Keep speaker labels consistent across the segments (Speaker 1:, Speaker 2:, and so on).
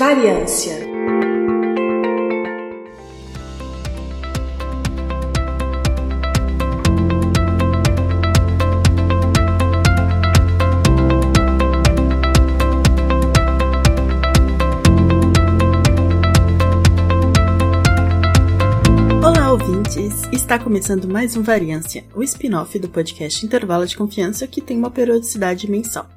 Speaker 1: Variância.
Speaker 2: Está começando mais um Variância, o spin-off do podcast Intervalo de Confiança que tem uma periodicidade mensal.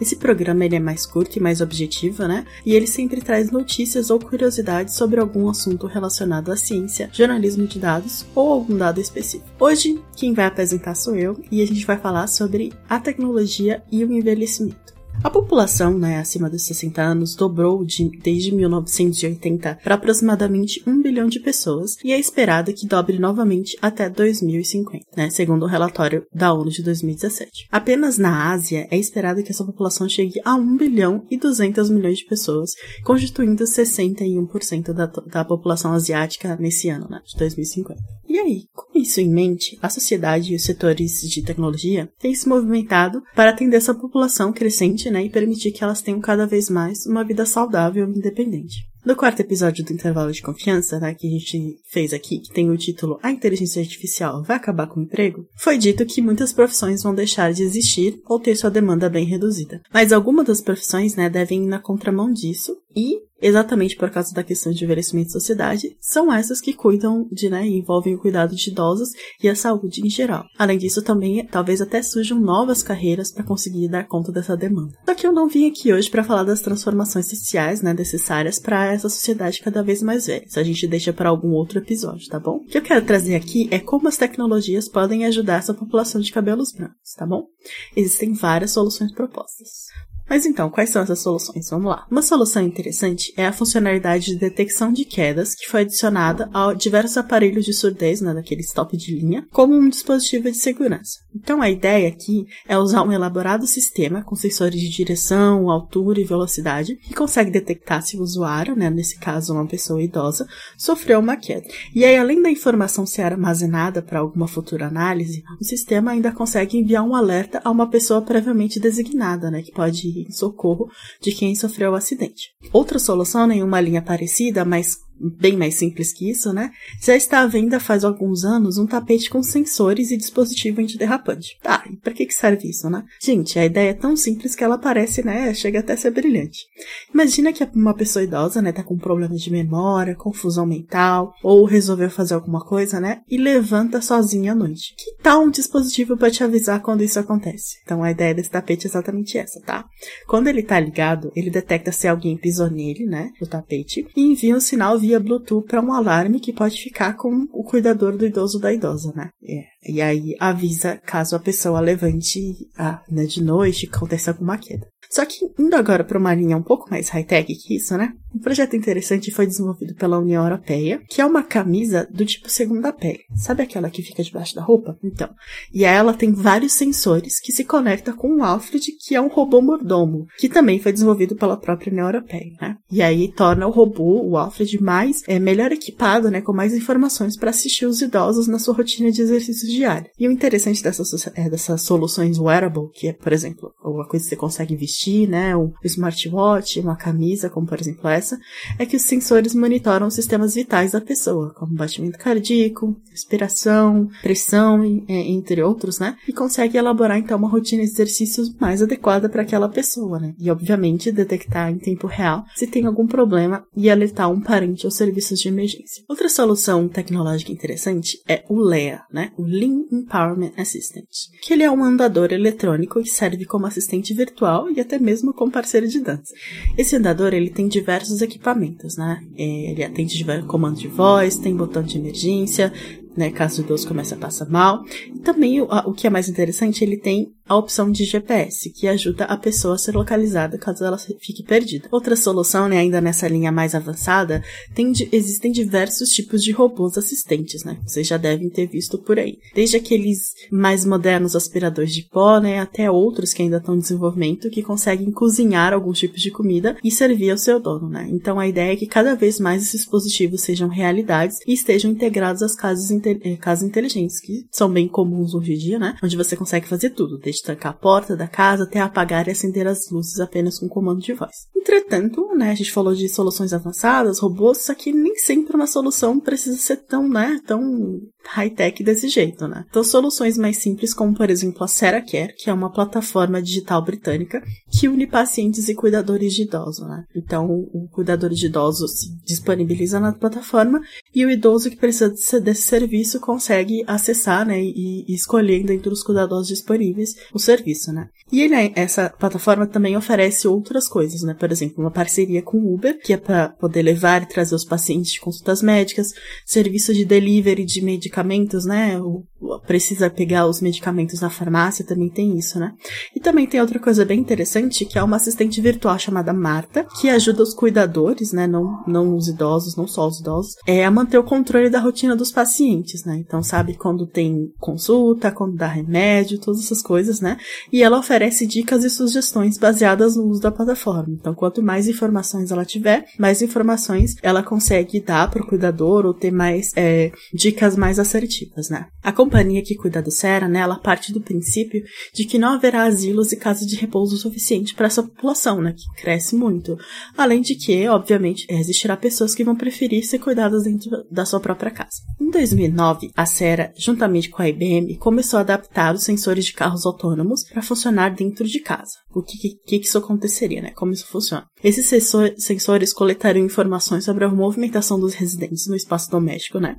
Speaker 2: Esse programa ele é mais curto e mais objetivo, né? E ele sempre traz notícias ou curiosidades sobre algum assunto relacionado à ciência, jornalismo de dados ou algum dado específico. Hoje, quem vai apresentar sou eu e a gente vai falar sobre a tecnologia e o envelhecimento. A população, né, acima dos 60 anos, dobrou de, desde 1980 para aproximadamente 1 bilhão de pessoas e é esperada que dobre novamente até 2050, né, segundo o relatório da ONU de 2017. Apenas na Ásia é esperado que essa população chegue a 1 bilhão e 200 milhões de pessoas, constituindo 61% da, da população asiática nesse ano, né, de 2050. E aí, com isso em mente, a sociedade e os setores de tecnologia têm se movimentado para atender essa população crescente né, e permitir que elas tenham cada vez mais uma vida saudável e independente. No quarto episódio do Intervalo de Confiança, né, que a gente fez aqui, que tem o título A Inteligência Artificial vai acabar com o emprego, foi dito que muitas profissões vão deixar de existir ou ter sua demanda bem reduzida. Mas algumas das profissões né, devem ir na contramão disso e exatamente por causa da questão de envelhecimento da sociedade, são essas que cuidam de, né, envolvem o cuidado de idosos e a saúde em geral. Além disso, também talvez até surjam novas carreiras para conseguir dar conta dessa demanda. Só que eu não vim aqui hoje para falar das transformações sociais, né, necessárias para essa sociedade cada vez mais velha. Isso a gente deixa para algum outro episódio, tá bom? O que eu quero trazer aqui é como as tecnologias podem ajudar essa população de cabelos brancos, tá bom? Existem várias soluções propostas. Mas então, quais são essas soluções? Vamos lá. Uma solução interessante é a funcionalidade de detecção de quedas que foi adicionada a diversos aparelhos de surdez, né, daqueles top de linha, como um dispositivo de segurança. Então, a ideia aqui é usar um elaborado sistema com sensores de direção, altura e velocidade que consegue detectar se o usuário, né, nesse caso uma pessoa idosa, sofreu uma queda. E aí, além da informação ser armazenada para alguma futura análise, o sistema ainda consegue enviar um alerta a uma pessoa previamente designada, né, que pode em socorro de quem sofreu o acidente. Outra solução, nenhuma linha parecida, mas bem mais simples que isso, né? Já está à venda faz alguns anos um tapete com sensores e dispositivo antiderrapante. Tá, e para que, que serve isso, né? Gente, a ideia é tão simples que ela parece, né? Chega até a ser brilhante. Imagina que uma pessoa idosa, né, tá com problemas de memória, confusão mental, ou resolveu fazer alguma coisa, né? E levanta sozinha à noite. Que tal um dispositivo para te avisar quando isso acontece? Então a ideia desse tapete é exatamente essa, tá? Quando ele tá ligado, ele detecta se alguém pisou nele, né? No tapete, e envia um sinal via Bluetooth para um alarme que pode ficar com o cuidador do idoso da idosa, né? É. E aí avisa caso a pessoa levante ah, né, de noite, aconteça alguma queda. Só que, indo agora para uma linha um pouco mais high-tech que isso, né? Um projeto interessante foi desenvolvido pela União Europeia, que é uma camisa do tipo segunda pele. Sabe aquela que fica debaixo da roupa? Então. E ela tem vários sensores que se conecta com o Alfred, que é um robô mordomo, que também foi desenvolvido pela própria União Europeia, né? E aí torna o robô, o Alfred, mais, é, melhor equipado, né? Com mais informações para assistir os idosos na sua rotina de exercícios diários. E o interessante dessas, é, dessas soluções wearable, que é, por exemplo, uma coisa que você consegue vestir né, um smartwatch, uma camisa, como por exemplo essa, é que os sensores monitoram os sistemas vitais da pessoa, como batimento cardíaco, respiração, pressão, é, entre outros, né, e consegue elaborar então uma rotina de exercícios mais adequada para aquela pessoa, né, e obviamente detectar em tempo real se tem algum problema e alertar um parente aos serviços de emergência. Outra solução tecnológica interessante é o LEA, né, o Empowerment Assistant, que ele é um andador eletrônico que serve como assistente virtual e até mesmo como parceiro de dança. Esse andador ele tem diversos equipamentos, né? É, ele atende comandos de voz, tem botão de emergência, né, caso o idoso comece a passar mal. E também o, o que é mais interessante, ele tem a opção de GPS, que ajuda a pessoa a ser localizada caso ela fique perdida. Outra solução, né, ainda nessa linha mais avançada, tem, existem diversos tipos de robôs assistentes, né? Vocês já devem ter visto por aí. Desde aqueles mais modernos aspiradores de pó, né, até outros que ainda estão em desenvolvimento, que conseguem cozinhar alguns tipos de comida e servir ao seu dono, né? Então a ideia é que cada vez mais esses dispositivos sejam realidades e estejam integrados às casas casas inteligentes, que são bem comuns hoje em dia, né? Onde você consegue fazer tudo, desde trancar a porta da casa até apagar e acender as luzes apenas com comando de voz. Entretanto, né, a gente falou de soluções avançadas, robôs, só que nem sempre uma solução precisa ser tão, né, tão high-tech desse jeito, né? Então, soluções mais simples, como por exemplo a Seracare, que é uma plataforma digital britânica que une pacientes e cuidadores de idosos, né? Então, o cuidador de idosos disponibiliza na plataforma e o idoso que precisa desse serviço consegue acessar, né, e, e escolher dentro dos cuidadores disponíveis o serviço, né? E ele, essa plataforma também oferece outras coisas, né? Por exemplo, uma parceria com o Uber, que é para poder levar e trazer os pacientes de consultas médicas, serviço de delivery de medicamentos, né? O, precisa pegar os medicamentos na farmácia, também tem isso, né? E também tem outra coisa bem interessante, que é uma assistente virtual chamada Marta, que ajuda os cuidadores, né? Não, não os idosos, não só os idosos, é a manter o controle da rotina dos pacientes, né? Então, sabe quando tem consulta, quando dá remédio, todas essas coisas, né? E ela oferece dicas e sugestões baseadas no uso da plataforma. Então, quanto mais informações ela tiver, mais informações ela consegue dar para o cuidador ou ter mais é, dicas mais assertivas, né? A companhia que cuida do Sera, né, ela parte do princípio de que não haverá asilos e casas de repouso suficiente para essa população, né, que cresce muito. Além de que, obviamente, existirá pessoas que vão preferir ser cuidadas dentro da sua própria casa. Em 2009, a Sera, juntamente com a IBM, começou a adaptar os sensores de carros autônomos para funcionar dentro de casa. O que, que, que isso aconteceria, né? Como isso funciona? Esses sensor, sensores coletariam informações sobre a movimentação dos residentes no espaço doméstico, né?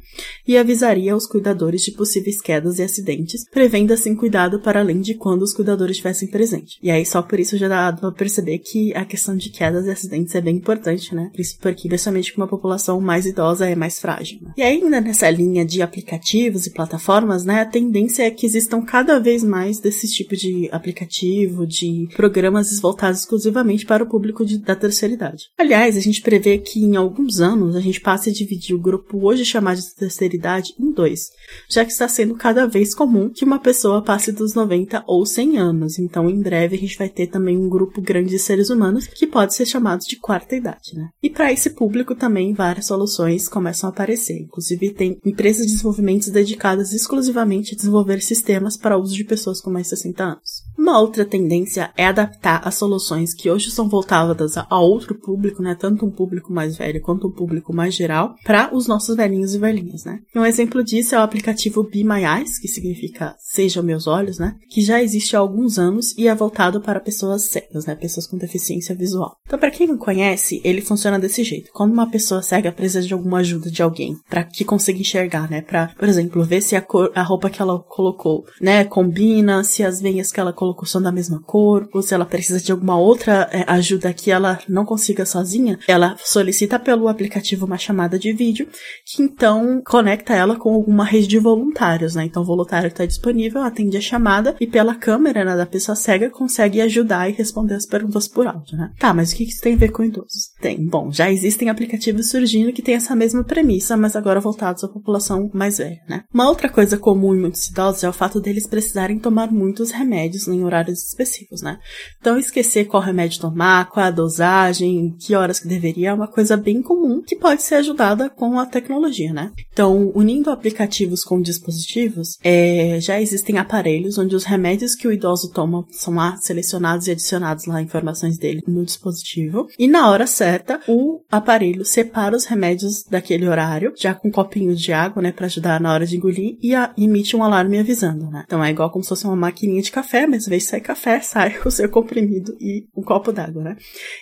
Speaker 2: E avisaria os cuidadores de possíveis quedas e acidentes, prevendo assim cuidado para além de quando os cuidadores estivessem presentes. E aí só por isso já dá pra perceber que a questão de quedas e acidentes é bem importante, né? Porque principalmente com uma população mais idosa é mais frágil. Né? E ainda nessa linha de aplicativos e plataformas, né, a tendência é que existam cada vez mais desse tipo de aplicativo, de programas voltados exclusivamente para o público de, da terceira idade. Aliás, a gente prevê que em alguns anos a gente passe a dividir o grupo hoje chamado de terceira idade em dois, já que está sendo cada vez comum que uma pessoa passe dos 90 ou 100 anos. Então, em breve, a gente vai ter também um grupo grande de seres humanos que pode ser chamado de quarta idade, né? E para esse público também várias soluções começam a aparecer. Inclusive, tem empresas de desenvolvimento dedicadas exclusivamente a desenvolver sistemas para uso de pessoas com mais de 60 anos. Uma outra tendência é adaptar as soluções que hoje são voltadas a outro público, né? Tanto um público mais velho quanto um público mais geral, para os nossos velhinhos e velhinhas, né? Um exemplo disso é o aplicativo Be My Eyes, que significa Seja Meus Olhos, né? Que já existe há alguns anos e é voltado para pessoas cegas, né? Pessoas com deficiência visual. Então, para quem não conhece, ele funciona desse jeito. Quando uma pessoa cega precisa de alguma ajuda de alguém para que consiga enxergar, né? Para, por exemplo, ver se a, cor, a roupa que ela colocou, né, combina, se as veias que ela colocou são da mesma cor, ou se ela precisa de alguma outra é, ajuda que ela não consiga sozinha, ela solicita pelo aplicativo uma chamada de vídeo, que então conecta ela com alguma rede de voluntários, né? Então o voluntário está disponível, atende a chamada e pela câmera né, da pessoa cega consegue ajudar e responder as perguntas por áudio, né? Tá, mas o que isso tem a ver com idosos? Tem. Bom, já existem aplicativos surgindo que têm essa mesma premissa, mas agora voltados à população mais velha, né? Uma outra coisa comum em muitos idosos é o fato deles precisarem tomar muitos remédios em horários específicos, né? Então, esquecer qual remédio tomar, qual a dosagem, que horas que deveria, é uma coisa bem comum que pode ser ajudada com a tecnologia, né? Então, unindo aplicativos com dispositivos, é, já existem aparelhos onde os remédios que o idoso toma são lá selecionados e adicionados lá informações dele no dispositivo. E na hora certa, o aparelho separa os remédios daquele horário, já com copinhos de água, né, para ajudar na hora de engolir, e a, emite um alarme avisando, né? Então é igual como se fosse uma maquininha de café, mas vez de sair café, sai o seu comprimido e um copo d'água, né?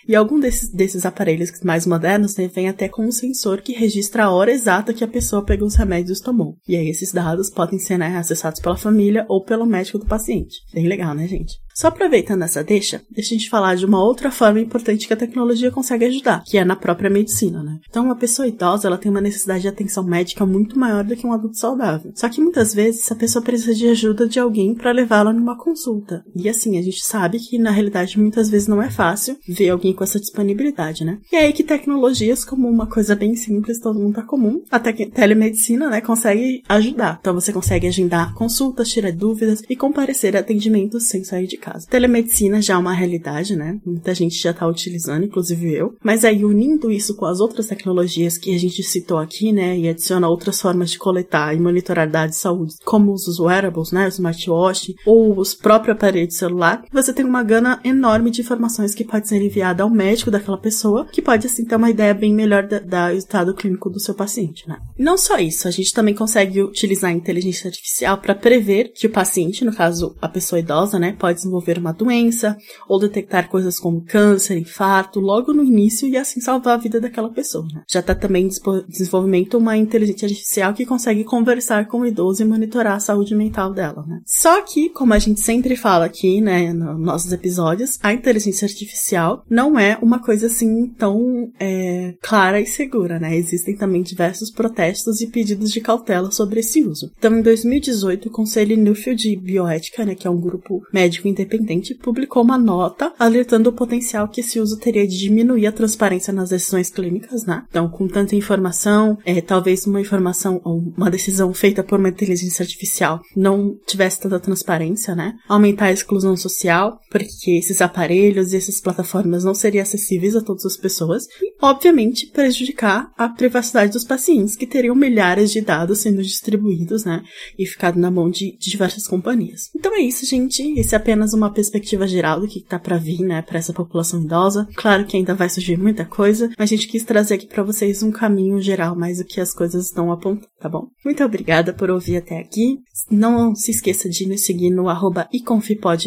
Speaker 2: E algum desses, desses aparelhos mais modernos, né, vem até com um sensor que registra a hora exata que a pessoa pegou os remédios e tomou. E aí esses dados podem ser, né, acessados pela família ou pelo médico do paciente. Bem legal, né, gente? Só aproveitando essa deixa, deixa a gente falar de uma outra forma importante que a tecnologia consegue ajudar, que é na própria medicina, né? Então, uma pessoa idosa, ela tem uma necessidade de atenção médica muito maior do que um adulto saudável. Só que muitas vezes a pessoa precisa de ajuda de alguém para levá-la numa consulta. E assim, a gente sabe que na realidade muitas vezes não é fácil ver alguém com essa disponibilidade, né? E é aí que tecnologias como uma coisa bem simples, todo mundo tá comum, até que telemedicina, né, consegue ajudar. Então você consegue agendar consultas, tirar dúvidas e comparecer a atendimentos sem sair de casa. Telemedicina já é uma realidade, né? Muita gente já tá utilizando, inclusive eu. Mas aí, unindo isso com as outras tecnologias que a gente citou aqui, né? E adiciona outras formas de coletar e monitorar dados de saúde, como os wearables, né? O smartwatch, ou os próprios aparelhos de celular, você tem uma gana enorme de informações que pode ser enviada ao médico daquela pessoa, que pode, assim, ter uma ideia bem melhor do estado clínico do seu paciente, né? Não só isso, a gente também consegue utilizar a inteligência artificial para prever que o paciente, no caso a pessoa idosa, né, pode desenvolver uma doença ou detectar coisas como câncer, infarto, logo no início e assim salvar a vida daquela pessoa. Né? Já está também em desenvolvimento uma inteligência artificial que consegue conversar com o idoso e monitorar a saúde mental dela. Né? Só que, como a gente sempre fala aqui, né, nos nossos episódios, a inteligência artificial não é uma coisa assim tão é, clara e segura, né? Existem também diversos protestos e pedidos de cautela sobre esse uso. Então, em 2018, o Conselho Newfield de Bioética, né, que é um grupo médico independente, publicou uma nota alertando o potencial que esse uso teria de diminuir a transparência nas decisões clínicas, né? Então, com tanta informação, é, talvez uma informação ou uma decisão feita por uma inteligência artificial não tivesse tanta transparência, né? Aumentar a exclusão social, porque esses aparelhos e essas plataformas não seriam acessíveis a todas as pessoas, e, obviamente, prejudicar a privacidade dos pacientes, que teriam milhares de dados sendo distribuídos, né? E ficado na mão de, de diversas companhias. Então é isso, gente. Esse é apenas uma perspectiva geral do que tá para vir, né, para essa população idosa. Claro que ainda vai surgir muita coisa, mas a gente quis trazer aqui para vocês um caminho geral, mais o que as coisas estão apontando, tá bom? Muito obrigada por ouvir até aqui. Não se esqueça de nos seguir no arroba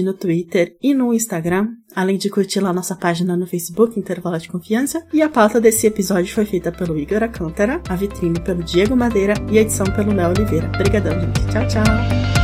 Speaker 2: no Twitter e no Instagram, além de curtir lá nossa página no Facebook, Intervalo de Confiança. E a pauta desse episódio foi feita pelo Igor Alcântara, a vitrine pelo Diego Madeira e a edição pelo Léo Oliveira. Obrigadão, gente. Tchau, tchau!